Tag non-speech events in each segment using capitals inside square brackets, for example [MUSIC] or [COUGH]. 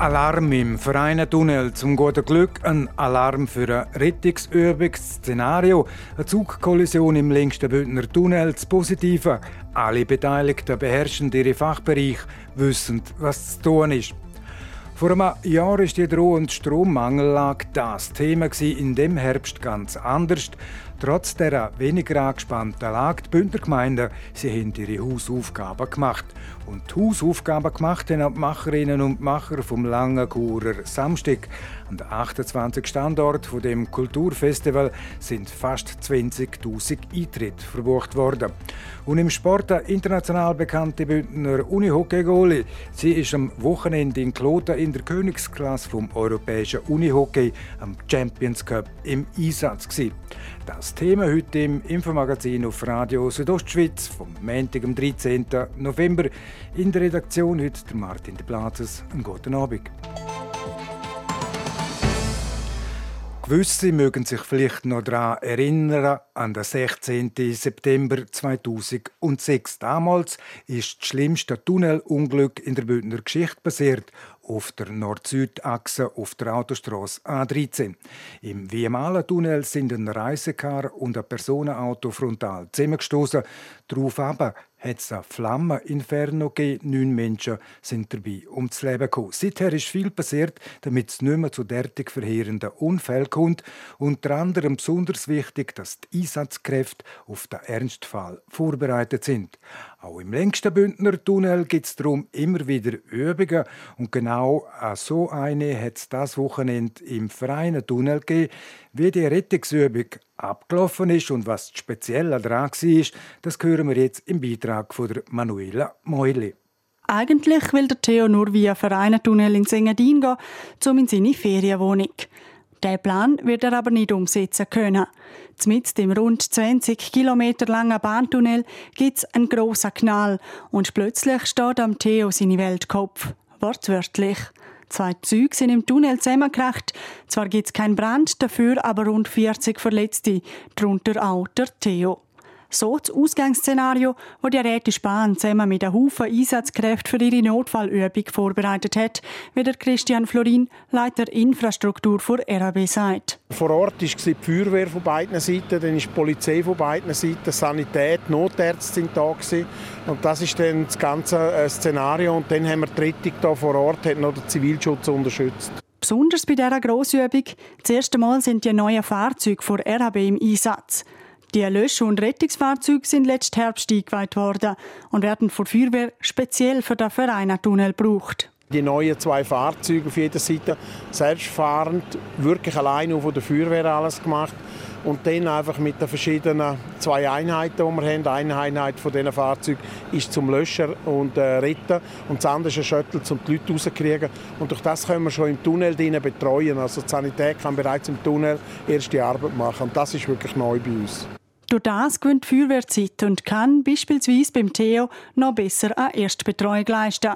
Alarm im Vereinen Zum guten Glück ein Alarm für ein Rettungsübungsszenario. Eine Zugkollision im längsten Bündner Tunnel. Das Positive. Alle Beteiligten beherrschen ihre Fachbereich, wissen, was zu tun ist. Vor einem Jahr war die drohende Strommangellage das Thema in dem Herbst ganz anders. Trotz der weniger angespannten Lage, die Bündner Gemeinden, sie haben ihre Hausaufgaben gemacht. Und die Hausaufgaben gemacht haben die Macherinnen und Macher vom Langenkurer Samstag. An den 28 Standort von dem Kulturfestival sind fast 20.000 Eintritte verbucht worden. Und im Sport der international bekannte Bündner Unihockey-Goalie. Sie ist am Wochenende in Kloten in der Königsklasse vom europäischen Unihockey am Champions Cup im Einsatz gewesen. Das Thema heute im Infomagazin auf Radio Südostschweiz vom Montag, am 13. November. In der Redaktion heute Martin de Platzes. Einen guten Abend. Gewisse mögen sich vielleicht noch daran erinnern, an den 16. September 2006. Damals ist das schlimmste Tunnelunglück in der Bündner Geschichte passiert auf der Nord-Süd-Achse auf der Autostrasse A13. Im Viemala-Tunnel sind ein Reisekar und ein Personenauto frontal zusammengestoßen. Darauf aber hat es ein Flammeninferno gegeben. Neun Menschen sind dabei ums Leben gekommen. Seither ist viel passiert, damit es nicht mehr zu derartig verheerenden Unfällen kommt. Unter anderem besonders wichtig, dass die Einsatzkräfte auf den Ernstfall vorbereitet sind. Auch im längsten Bündner Tunnel gibt es darum immer wieder Übungen. Und genau so eine hat es das Wochenende im Freien Tunnel gegeben. Wie die Rettungsübung abgelaufen ist und was speziell daran war, das hören wir jetzt im Beitrag von der Manuela Meuli. Eigentlich will der Theo nur via Vereinentunnel in Engadin gehen, um in seine Ferienwohnung. Der Plan wird er aber nicht umsetzen können. Mit dem rund 20 Kilometer langen Bahntunnel gibt es einen grossen Knall und plötzlich steht am Theo seine Weltkopf. Wortwörtlich. Zwei Züge sind im Tunnel zusammengekracht. Zwar gibt es keinen Brand, dafür aber rund 40 Verletzte, darunter auch der Theo. So das Ausgangsszenario, wo die Rätische Bahn zusammen mit einem Haufen Einsatzkräften für ihre Notfallübung vorbereitet hat, wie der Christian Florin, Leiter Infrastruktur vor RAB sagt. Vor Ort war die Feuerwehr von beiden Seiten, dann ist die Polizei von beiden Seiten, Sanität, Notärzte sind da gewesen. Und das ist dann das ganze äh, Szenario. Und dann haben wir die Rettung hier vor Ort, hat noch den Zivilschutz unterstützt. Besonders bei dieser Grossübung, das erste Mal sind die neuen Fahrzeuge vor RAB im Einsatz. Die Lösch- und Rettungsfahrzeuge sind letzten Herbst eingeweiht worden und werden von Feuerwehr speziell für den Vereiner-Tunnel gebraucht. Die neuen zwei Fahrzeuge auf jeder Seite, selbstfahrend, wirklich alleine von der Feuerwehr alles gemacht. Und dann einfach mit den verschiedenen zwei Einheiten, die wir haben. Eine Einheit von diesen Fahrzeugen ist zum Löschen und äh, Retten und das andere ist ein Shuttle, um die Leute rauszukriegen. Und durch das können wir schon im Tunnel betreuen. Also die Sanität kann bereits im Tunnel erste Arbeit machen. Und das ist wirklich neu bei uns. Durch das gewinnt die Feuerwehr Zeit und kann beispielsweise beim Theo noch besser eine Erstbetreuung leisten.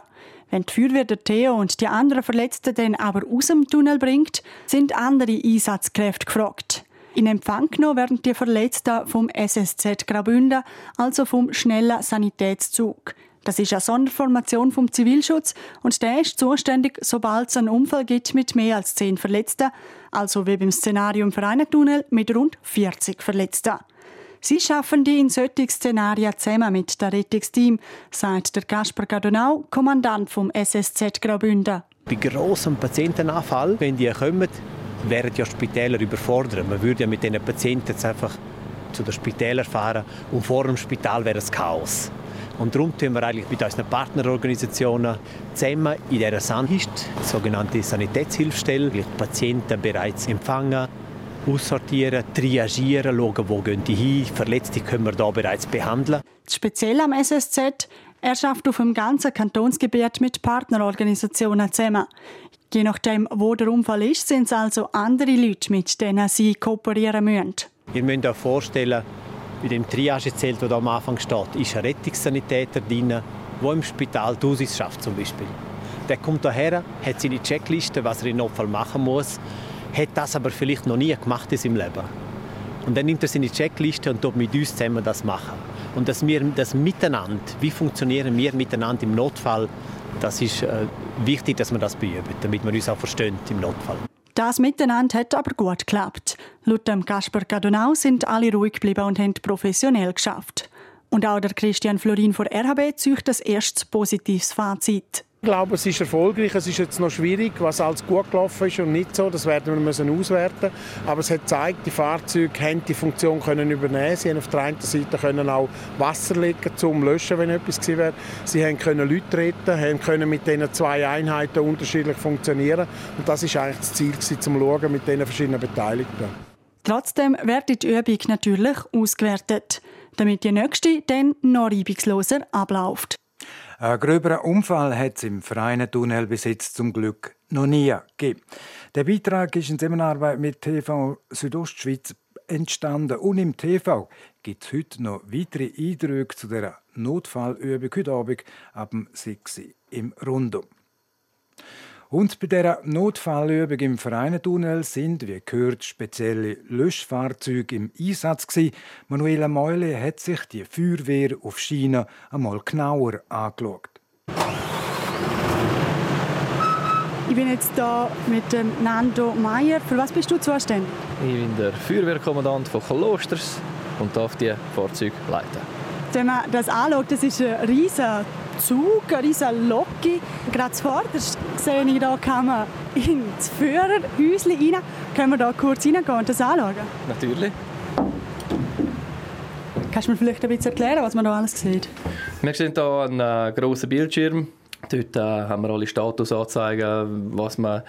Wenn die Feuerwehr der Theo und die anderen Verletzten dann aber aus dem Tunnel bringt, sind andere Einsatzkräfte gefragt. In Empfang genommen werden die Verletzten vom SSZ Graubünden, also vom schnellen Sanitätszug. Das ist eine Sonderformation vom Zivilschutz und der ist zuständig, sobald es einen Unfall gibt mit mehr als zehn Verletzten, also wie beim Szenario im Vereinentunnel mit rund 40 Verletzten. Sie schaffen die in solchen Szenarien zusammen mit dem Rettungsteam, sagt der Kasper Gadonau, Kommandant vom SSZ Graubünden. Bei grossem Patientenanfall, wenn die kommen, wären ja Spitäler überfordert. Man würde ja mit diesen Patienten jetzt einfach zu den Spitälern fahren und vor dem Spital wäre es Chaos. Und darum tun wir eigentlich mit unseren Partnerorganisationen zusammen in dieser Sandhist, die sogenannte Sanitätshilfstelle, die Patienten bereits empfangen, aussortieren, triagieren, schauen, wo gehen die hin. Verletzte können wir da bereits behandeln. Speziell am SSZ, er schafft auf dem ganzen Kantonsgebiet mit Partnerorganisationen zusammen. Je nachdem, wo der Unfall ist, sind es also andere Leute, mit denen sie kooperieren müssen. Ihr müsst euch vorstellen, bei dem Triagezelt, das am Anfang steht, ist ein Rettungssanitäter drin, der im Spital Aussicht schafft zum Beispiel. Der kommt daher, hat seine Checkliste, was er im Notfall machen muss, hat das aber vielleicht noch nie gemacht in seinem Leben. Und dann nimmt er seine Checkliste und tut mit uns zusammen das machen. Und dass wir das Miteinander, wie funktionieren wir miteinander im Notfall, das ist äh, wichtig, dass wir das beüben, damit wir uns auch verstehen im Notfall. Das Miteinander hat aber gut geklappt. Laut dem Kasper Gadonau sind alle ruhig geblieben und haben professionell geschafft. Und auch der Christian Florin von RHB zieht das erste positives Fazit. Ich glaube, es ist erfolgreich. Es ist jetzt noch schwierig, was alles gut gelaufen ist und nicht so. Das werden wir müssen auswerten. Aber es hat gezeigt, die Fahrzeuge haben die Funktion können übernehmen. Sie haben auf der einen Seite können auch Wasser legen zum Löschen, wenn etwas gewesen wäre. Sie haben können Leute retten, haben können mit diesen zwei Einheiten unterschiedlich funktionieren. Und das ist eigentlich das Ziel gewesen, zum Schauen mit diesen verschiedenen Beteiligten. Trotzdem wird die Übung natürlich ausgewertet, damit die nächste dann noch reibungsloser abläuft. Ein gröberen Unfall hat es im Tunnel bis jetzt zum Glück noch nie gegeben. Der Beitrag ist in Zusammenarbeit mit TV Südostschweiz entstanden und im TV gibt es heute noch weitere Eindrücke zu der Notfallübung heute Abend ab 6 Uhr im Rundum. Und bei dieser Notfallübung im Vereinentunnel sind, wie gehört, spezielle Löschfahrzeuge im Einsatz gewesen. Manuela Meule hat sich die Feuerwehr auf China einmal genauer angeschaut. Ich bin jetzt hier mit dem Nando Meyer. Für was bist du zuständig? Ich bin der Feuerwehrkommandant von Klosters und darf die Fahrzeuge leiten. Wenn man das anschaut, das ist ein riesiger Zug, eine riesige Locke. Gerade zuvorderst sehe ich, da kann man ins Führerhäuschen rein. Können wir da kurz reingehen und das anschauen? Natürlich. Kannst du mir vielleicht ein bisschen erklären, was man da alles sieht? Wir sehen hier einen äh, grossen Bildschirm. Dort äh, haben wir alle Statusanzeigen, was man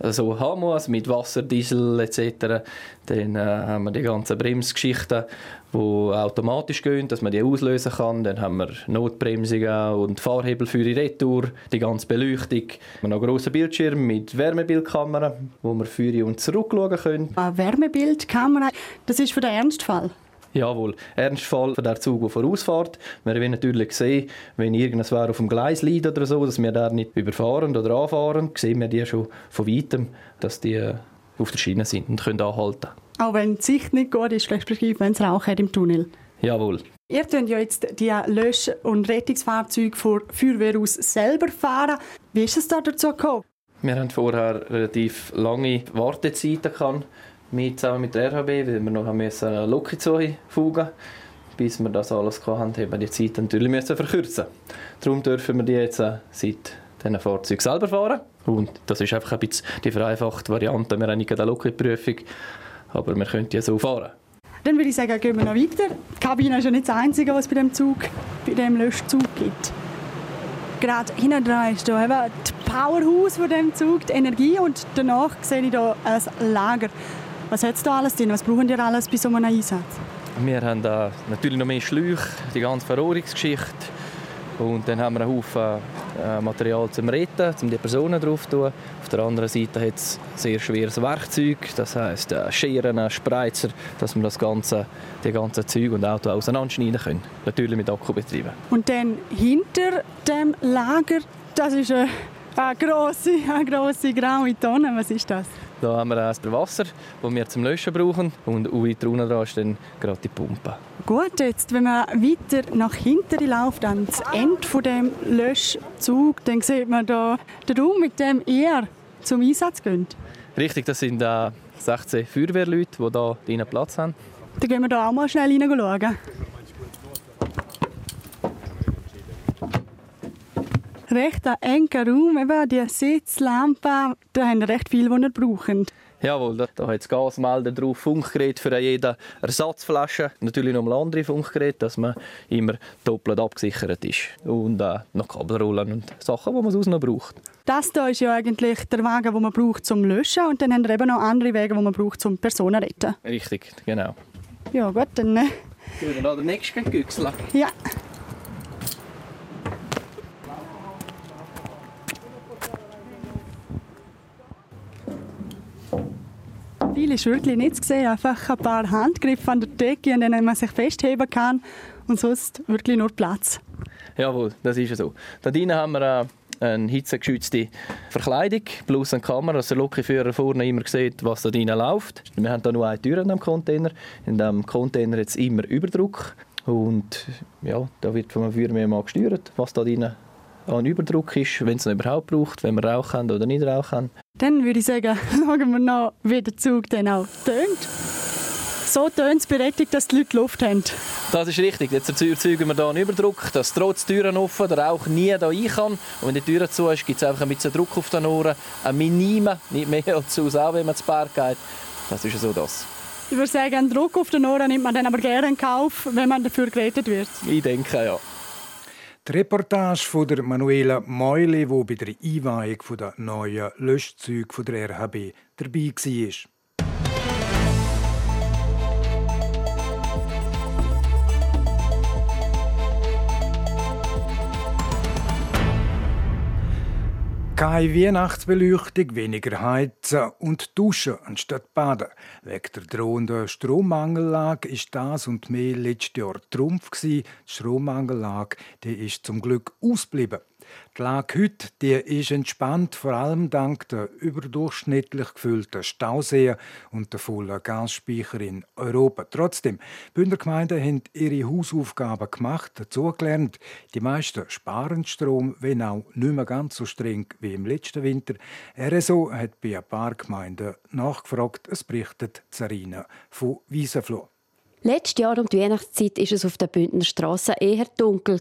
so haben muss, mit Wasser, Diesel etc. Dann äh, haben wir die ganzen Bremsgeschichten, die automatisch gehen, dass man die auslösen kann. Dann haben wir Notbremsungen und Fahrhebel für die Retour, die ganze Beleuchtung. Wir haben noch einen grossen Bildschirm mit Wärmebildkamera, wo wir für und zurück schauen können. Eine Wärmebildkamera, das ist für den Ernstfall? Jawohl, Ernstfall für den Zug, der vorausfährt. Wir wollen natürlich sehen, wenn irgendwas auf dem Gleis liegt oder so, dass wir da nicht überfahren oder anfahren, sehen wir die schon von weitem, dass die äh, auf der Schiene sind und können anhalten. Auch wenn die Sicht nicht gut ist, respektive wenn es Rauch hat im Tunnel. Jawohl. Ihr könnt ja jetzt die Lösch- und Rettungsfahrzeuge von Feuerwehr aus selber fahren. Wie ist es da dazu gekommen? Wir haben vorher relativ lange Wartezeiten gehabt mit, zusammen mit der RHB, weil wir noch eine Locke zufügen bis wir das alles hatten, haben wir die Zeit natürlich müssen verkürzen. Darum dürfen wir die jetzt äh, seit diesen Fahrzeugen selber fahren. Und das ist einfach ein bisschen die vereinfachte Variante. Wir haben nicht eine Locke-Prüfung, aber wir können die so fahren. Dann würde ich sagen, gehen wir noch weiter. Die Kabine ist ja nicht das Einzige, was bei dem Zug, bei dem Löschzug gibt. Gerade hinten dran ist hier eben das Powerhouse von dem Zug, die Energie und danach sehe ich hier ein Lager. Was hat da alles drin? Was brauchen ihr alles bei so einem Einsatz? Wir haben da natürlich noch mehr Schläuche, die ganze Verrohrungsgeschichte. Und dann haben wir einen Haufen äh, Material zum Retten, um die Personen drauf zu tun. Auf der anderen Seite hat es sehr schweres Werkzeug, das heisst äh, Scheren, Spreizer, dass wir das ganze, die ganzen Züge und Auto auseinanderschneiden können. Natürlich mit Akkubetrieben. Und dann hinter dem Lager, das ist eine, eine grosse, eine grosse graue Tonne. Was ist das? Da haben wir das Wasser, das wir zum Löschen brauchen. Und unten dran ist dann gerade die Pumpe. Gut, jetzt, wenn man weiter nach hinten läuft, ans Ende von dem Löschzug, dann sieht man da den Raum, mit dem ihr zum Einsatz geht. Richtig, das sind äh, 16 Feuerwehrleute, die hier Platz haben. Dann gehen wir da auch mal schnell reinschauen. Recht ein enger Raum, eben die Sitzlampe, da haben wir recht viel, was wir brauchen. Jawohl, da, da hat es Gasmelder drauf, Funkgerät für jede Ersatzflasche. Natürlich noch mal andere Funkgeräte, dass man immer doppelt abgesichert ist. Und äh, noch Kabelrollen und Sachen, die man sonst noch braucht. Das hier ist ja eigentlich der Wagen, den man braucht zum Löschen und dann haben wir eben noch andere Wege, die man braucht zum Personen retten. Richtig, genau. Ja gut, dann... Äh... Gehen wir noch den nächsten Güchsel. Ja. Viel ist wirklich nicht zu sehen. Einfach ein paar Handgriffe an der Decke, an denen man sich festheben kann und sonst wirklich nur Platz. Jawohl, das ist so. Da drinnen haben wir eine hitzegeschützte Verkleidung plus eine Kamera, dass der Lokführer vorne immer sieht, was da drinnen läuft. Wir haben da nur eine Tür in dem Container. In dem Container jetzt immer Überdruck. Und ja, da wird vom Feuerwehr mal gesteuert, was da drinnen an Überdruck ist, wenn es ihn überhaupt braucht, wenn wir Rauch haben oder nicht Rauch haben. Dann würde ich sagen, [LAUGHS] schauen wir noch, wie der Zug dann auch tönt. So tönt es berechtigt, dass die Leute Luft haben. Das ist richtig. Jetzt erzeugen wir hier einen Überdruck, dass trotz Türen offen der Rauch nie hier rein kann. Und wenn die Tür zu ist, gibt es einfach ein bisschen Druck auf den Ohren. Ein Minima, nicht mehr als aus, auch wenn man zu Berg geht. Das ist so das. Ich würde sagen, einen Druck auf den Ohren nimmt man dann aber gerne in Kauf, wenn man dafür gerettet wird. Ich denke, ja. Die Reportage von der Manuela Meuli, die bei der Einweihung der neuen Löschzüge der RHB dabei war. Keine Weihnachtsbeleuchtung, weniger heizen und duschen anstatt baden. Wegen der drohenden Strommangellage ist das und mehr letztes Jahr Trumpf Die Strommangellage die ist zum Glück ausgeblieben. Die Lage heute die ist entspannt, vor allem dank der überdurchschnittlich gefüllten Stauseen und der vollen Gasspeicher in Europa. Trotzdem, Bündner Gemeinden haben ihre Hausaufgaben gemacht, dazugelernt. Die meisten sparen Strom, wenn auch nicht mehr ganz so streng wie im letzten Winter. RSO hat bei ein paar Gemeinden nachgefragt. Es berichtet Zarina von Wiesenfloh. Letztes Jahr um die Weihnachtszeit war es auf der Bündner Straße eher dunkel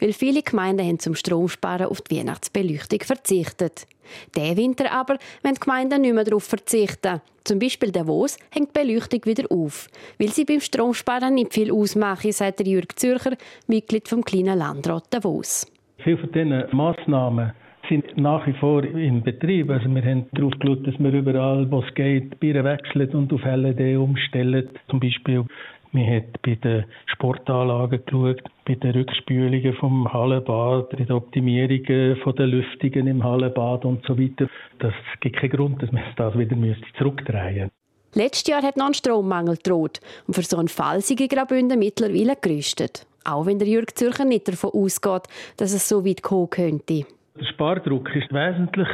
weil viele Gemeinden haben zum Stromsparen auf die Weihnachtsbeleuchtung verzichtet. Der Winter aber wenn die Gemeinden nicht mehr darauf verzichten. Zum Beispiel Davos hängt die Beleuchtung wieder auf, weil sie beim Stromsparen nicht viel ausmachen, sagt Jürg Zürcher, Mitglied vom kleinen Landrat Davos. Viele von diesen Massnahmen sind nach wie vor in Betrieb. Also wir haben darauf geschaut, dass wir überall, wo es geht, Bier wechseln und auf LED umstellen. Zum Beispiel man hat bei den Sportanlagen geschaut, bei den Rückspülungen vom Hallenbad, bei den Optimierungen von den Lüftungen im Hallenbad und so weiter. Das gibt keinen Grund, dass man das wieder zurückdrehen müsste. Letztes Jahr hat noch ein Strommangel gedroht und für so einen Fall sind Graubünden mittlerweile gerüstet. Auch wenn der Jürg Zürcher nicht davon ausgeht, dass es so weit kommen könnte. Der Spardruck ist wesentlich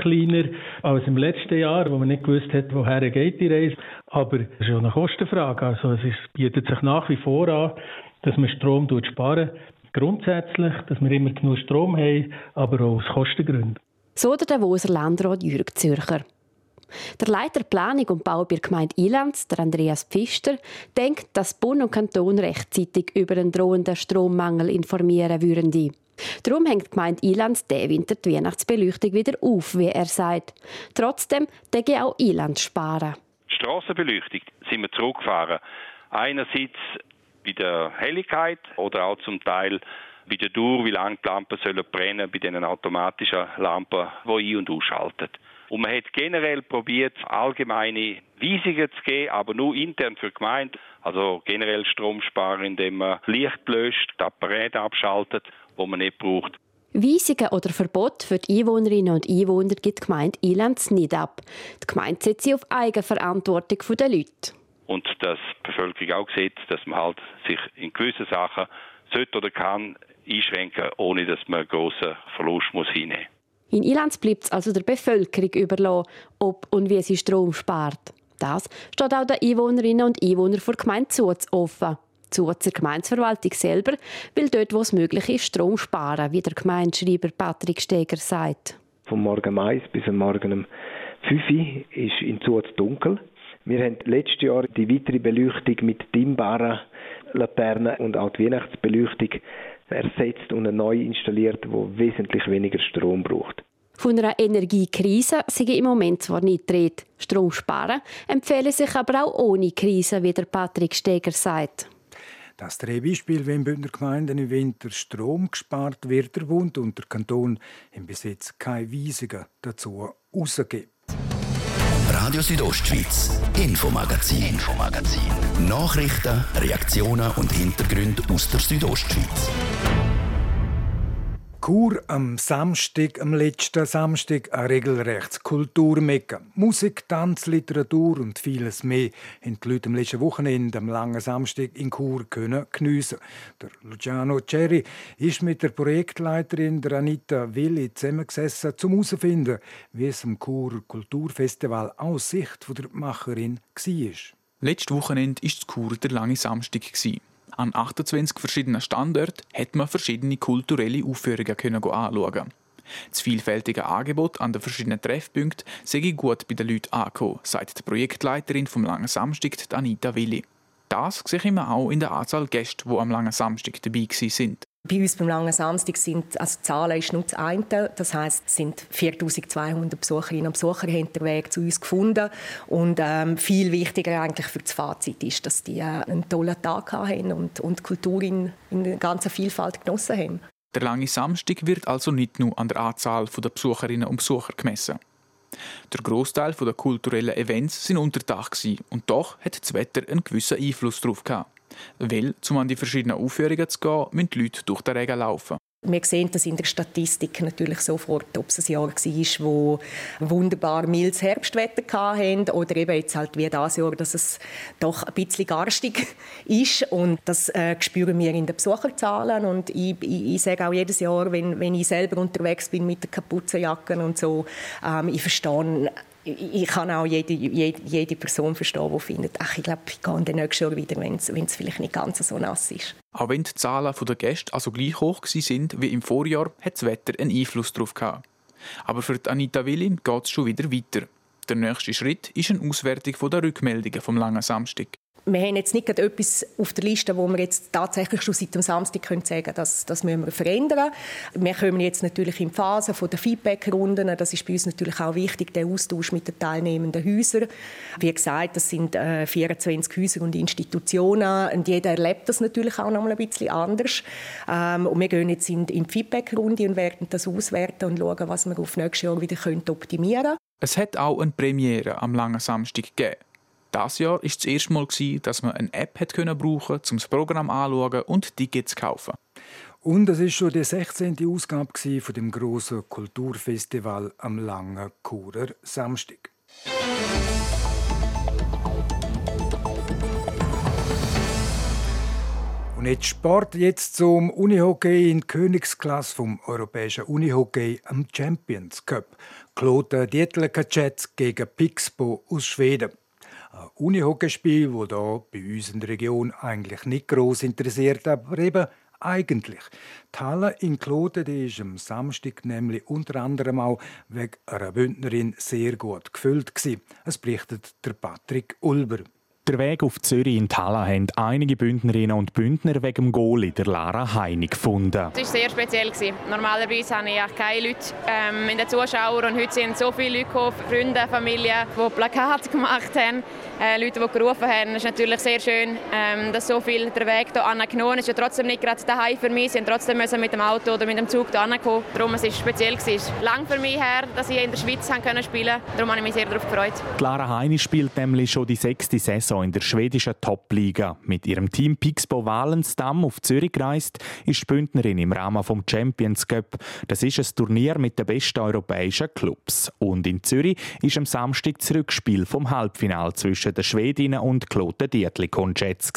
kleiner als im letzten Jahr, wo man nicht gewusst hat, woher geht die Reise. Aber es ist auch eine Kostenfrage. Also es bietet sich nach wie vor an, dass man Strom sparen Grundsätzlich, dass wir immer genug Strom haben, aber auch aus Kostengründen. So der Davoser Landrat Jürg Zürcher. Der Leiter Planung und Bau bei der Gemeinde Ilanz, der Andreas Pfister, denkt, dass Bund und Kanton rechtzeitig über einen drohenden Strommangel informieren würden. Darum hängt die Gemeinde Ilanz diesen Winter die Weihnachtsbeleuchtung wieder auf, wie er sagt. Trotzdem denke auch Ilanz sparen. Strassenbeleuchtung sind wir zurückgefahren. Einerseits bei der Helligkeit oder auch zum Teil bei der Dauer, wie lange die Lampen sollen brennen bei diesen automatischen Lampen, die ein- und ausschalten. Und man hat generell probiert, allgemeine Weisungen zu geben, aber nur intern für die Gemeinde. Also generell Strom sparen, indem man Licht löscht, die Apparate abschaltet, wo man nicht braucht. Weisungen oder Verbot für die Einwohnerinnen und Einwohner gibt die Gemeinde Ilanz nicht ab. Die Gemeinde setzt sie auf Eigenverantwortung der Leute. Und dass die Bevölkerung auch sieht, dass man halt sich in gewissen Sachen sollte oder kann einschränken, ohne dass man einen grossen Verlust muss hinnehmen muss. In Ilanz bleibt es also der Bevölkerung überlassen, ob und wie sie Strom spart. Das steht auch den Einwohnerinnen und Einwohnern der Gemeinde Zuz offen. Zuz der Gemeindeverwaltung selber will dort, wo es möglich ist, Strom sparen, wie der Gemeindeschreiber Patrick Steger sagt. Vom Morgen 1 bis am Morgen um 5 Uhr ist in Zuz dunkel. Wir haben letztes Jahr die weitere Beleuchtung mit dimmbaren Laternen und auch die Weihnachtsbeleuchtung ersetzt und neu installiert, wo wesentlich weniger Strom braucht. Von einer Energiekrise sei im Moment zwar nicht dreht. Strom sparen empfehle sich aber auch ohne Krise, wie der Patrick Steger sagt. Das drei Beispiel, wenn Bündner Gemeinden im Winter Strom gespart wird, der Bund und der Kanton im Besitz keine Weisungen dazu rausgeben. Radio Südostschweiz, Infomagazin, Infomagazin. Nachrichten, Reaktionen und Hintergründe aus der Südostschweiz. Chur am Samstag, am letzten Samstag, ein regelrechtes Kulturmecker. Musik, Tanz, Literatur und vieles mehr haben die Leute am letzten Wochenende, am langen Samstag in Chur können geniessen. Der Luciano Cherry ist mit der Projektleiterin der Anita Willi zusammengesessen, um herauszufinden, wie es am Chur Kulturfestival aus Sicht der Macherin war. Letztes Wochenende war Chur der lange Samstag. An 28 verschiedenen Standorten hat man verschiedene kulturelle Aufführungen können anschauen. Das vielfältige Angebot an den verschiedenen Treffpunkten sei gut bei den Leuten angekommen, sagt die Projektleiterin vom Langen Samstag, Anita Willi. Das sehe man auch in der Anzahl Gäste, die am Langen Samstag dabei sind. Bei uns beim Langen Samstag sind, also die Zahlen ist nur das eine, das heisst, es sind 4200 Besucherinnen und Besucher haben Weg zu uns gefunden und ähm, viel wichtiger eigentlich für das Fazit ist, dass die äh, einen tollen Tag haben und, und Kultur in, in der Vielfalt genossen haben. Der Lange Samstag wird also nicht nur an der Anzahl der Besucherinnen und Besucher gemessen. Der Großteil der kulturellen Events sind unter Dach und doch hat das Wetter einen gewissen Einfluss darauf gehabt. Weil, um an die verschiedenen Aufführungen zu gehen, müssen die Leute durch den Regen laufen. Wir sehen das in der Statistik natürlich sofort, ob es ein Jahr war, wo wunderbar mildes Herbstwetter hatten oder eben jetzt halt wie das Jahr, dass es doch ein bisschen garstig [LAUGHS] ist. Und das äh, spüren wir in den Besucherzahlen. Und ich, ich, ich sage auch jedes Jahr, wenn, wenn ich selber unterwegs bin mit der Kapuzenjacke und so, ähm, ich verstehe ich kann auch jede, jede, jede Person verstehen, die findet, ach, ich glaube, ich gehe dann nächstes Jahr wieder, wenn es vielleicht nicht ganz so nass ist. Auch wenn die Zahlen der Gäste also gleich hoch sind wie im Vorjahr, hat das Wetter einen Einfluss darauf gehabt. Aber für Anita Willi geht es schon wieder weiter. Der nächste Schritt ist eine Auswertung der Rückmeldungen vom langen Samstag wir haben jetzt nicht etwas auf der Liste, wo wir jetzt tatsächlich schon seit dem Samstag können sagen dass das müssen wir verändern. Wir kommen jetzt natürlich in die Phase der Feedback-Runden. Das ist bei uns natürlich auch wichtig, der Austausch mit den teilnehmenden Häusern. Wie gesagt, das sind äh, 24 Häuser und Institutionen und jeder erlebt das natürlich auch noch mal ein bisschen anders. Ähm, und wir gehen jetzt in, in die Feedback-Runde und werden das auswerten und schauen, was wir auf nächstes Jahr wieder optimieren können. Es hat auch eine Premiere am langen Samstag gegeben. Das Jahr war das erste Mal, dass man eine App hat brauchen um das Programm anzuschauen und Tickets zu kaufen. Und es war schon die 16. Ausgabe von dem grossen Kulturfestival am langen Churer Samstag. Und jetzt Sport jetzt zum Unihockey in Königsklasse vom europäischen Unihockey am Champions Cup. Claude Dietler-Kacetz gegen Pixbo aus Schweden. Ein Unihockeyspiel, das hier bei uns in der Region eigentlich nicht gross interessiert, aber eben eigentlich. Die Halle in Kloten die ist am Samstag nämlich unter anderem auch wegen einer Bündnerin sehr gut gefüllt. Es berichtet der Patrick Ulber. Der Weg auf Zürich in Thala haben einige Bündnerinnen und Bündner wegen dem Goalie der Lara Heini gefunden. Das war sehr speziell. Normalerweise habe ich keine Leute ähm, in den Zuschauern und heute sind so viele Leute gekommen, Freunde, Familie, die Plakate [LAUGHS] gemacht haben, äh, Leute, die gerufen haben. Es ist natürlich sehr schön, ähm, dass so viel der Weg hier angenommen ist. Es ist ja trotzdem nicht gerade daheim für mich. Sie mussten trotzdem müssen mit dem Auto oder mit dem Zug hier ankommen. Darum war es speziell. Es ist lang für mich her, dass ich in der Schweiz spielen konnte. Darum habe ich mich sehr darauf gefreut. Lara Heini spielt nämlich schon die sechste Saison Saison in der schwedischen Top-Liga. Mit ihrem Team Pixbo Walensdamm auf Zürich gereist, ist die Bündnerin im Rahmen vom Champions Cup. Das ist ein Turnier mit den besten europäischen Clubs. Und in Zürich ist am Samstag das Rückspiel vom Halbfinal zwischen den Schwedinnen und Kloten Dietlikon-Jets.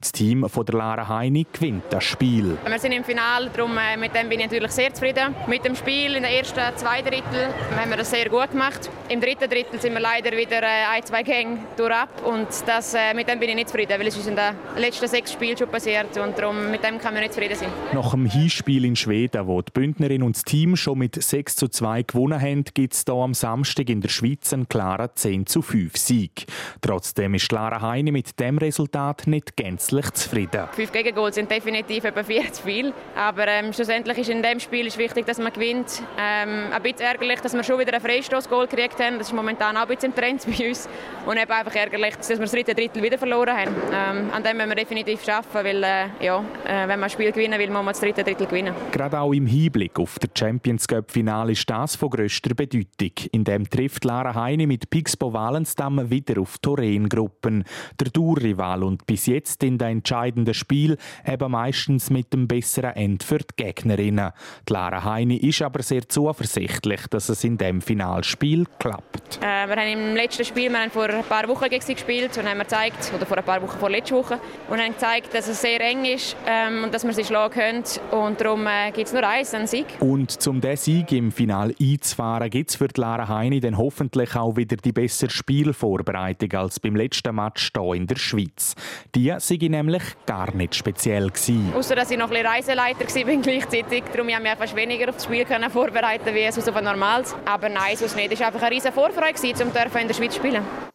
Das Team von der Lara Heini gewinnt das Spiel. Wir sind im Finale, darum äh, mit dem bin ich natürlich sehr zufrieden. Mit dem Spiel in den ersten zwei Drittel haben wir das sehr gut gemacht. Im dritten Drittel sind wir leider wieder äh, ein, zwei Gänge durch ab und das, äh, mit dem bin ich nicht zufrieden, weil es ist in den letzten sechs Spielen schon passiert und darum mit dem kann man nicht zufrieden sein. Nach dem Hinspiel in Schweden, wo die Bündnerin und das Team schon mit 6 zu 2 gewonnen haben, gibt es hier am Samstag in der Schweiz einen klaren 10 zu 5 Sieg. Trotzdem ist Lara Heine mit dem Resultat nicht gänzlich zufrieden. Fünf Gegengol sind definitiv etwa vier zu viel, aber ähm, schlussendlich ist in dem Spiel ist wichtig, dass man gewinnt. Ähm, ein bisschen ärgerlich, dass wir schon wieder ein Freistoßgoal gekriegt haben, das ist momentan auch ein bisschen im Trend bei uns und eben einfach ärgerlich, dass wir dritte Drittel wieder verloren haben. Ähm, an dem müssen wir definitiv arbeiten, weil äh, ja, äh, wenn man ein Spiel gewinnen will, muss man das dritte Drittel gewinnen. Gerade auch im Hinblick auf das Champions Cup Finale ist das von grösster Bedeutung. In dem trifft Lara Heine mit Pixbo Walensdamm wieder auf Torren-Gruppen. Der Tourrival und bis jetzt in den entscheidenden Spiel eben meistens mit dem besseren End für die Gegnerinnen. Die Lara Heine ist aber sehr zuversichtlich, dass es in dem Finalspiel klappt. Äh, wir haben im letzten Spiel wir haben vor ein paar Wochen gegen sie gespielt und haben gezeigt, oder vor ein paar Wochen vor letzter Woche, und haben gezeigt, dass es sehr eng ist ähm, und dass wir sie schlagen können. Und darum äh, gibt es nur eins, einen Sieg. Und um diesen Sieg im Finale einzufahren, gibt es für die Lara Heine dann hoffentlich auch wieder die bessere Spielvorbereitung als beim letzten Match hier in der Schweiz. Die sei nämlich gar nicht speziell. Außer dass ich noch ein bisschen Reiseleiter war [LAUGHS] gleichzeitig. Darum habe ich mich fast weniger auf das Spiel können vorbereiten wie es auf ein normales. Aber nein, sonst nicht. Es war einfach eine riesige Vorfreude, um in der Schweiz zu spielen.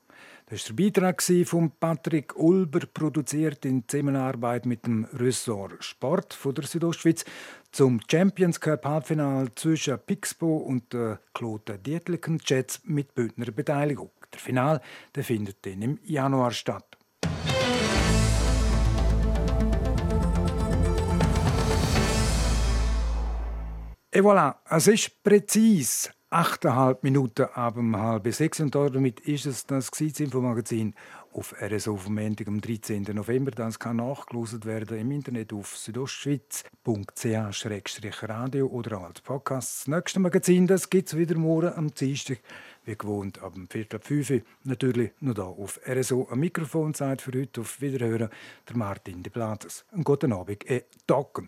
Das war der Beitrag von Patrick Ulber, produziert in Zusammenarbeit mit dem Ressort Sport von der Südostschweiz zum Champions Cup Halbfinale zwischen Pixbo und der Kloten Dietliken Jets mit Bündner Beteiligung. Der Final der findet dann im Januar statt. Et voilà, es ist präzise 8,5 Minuten ab um halb sechs und damit ist es das Infomagazin auf RSO vom Montag am 13. November. Das kann nachgelost werden im Internet auf südostschweiz.ch-radio oder auch als Podcast. Das nächste Magazin gibt es wieder morgen am Dienstag, wie gewohnt, ab dem Viertel ab 5 Natürlich noch hier auf RSO. Am Mikrofon Zeit für heute auf Wiederhören der Martin de Plates. Einen guten Abend, Docken.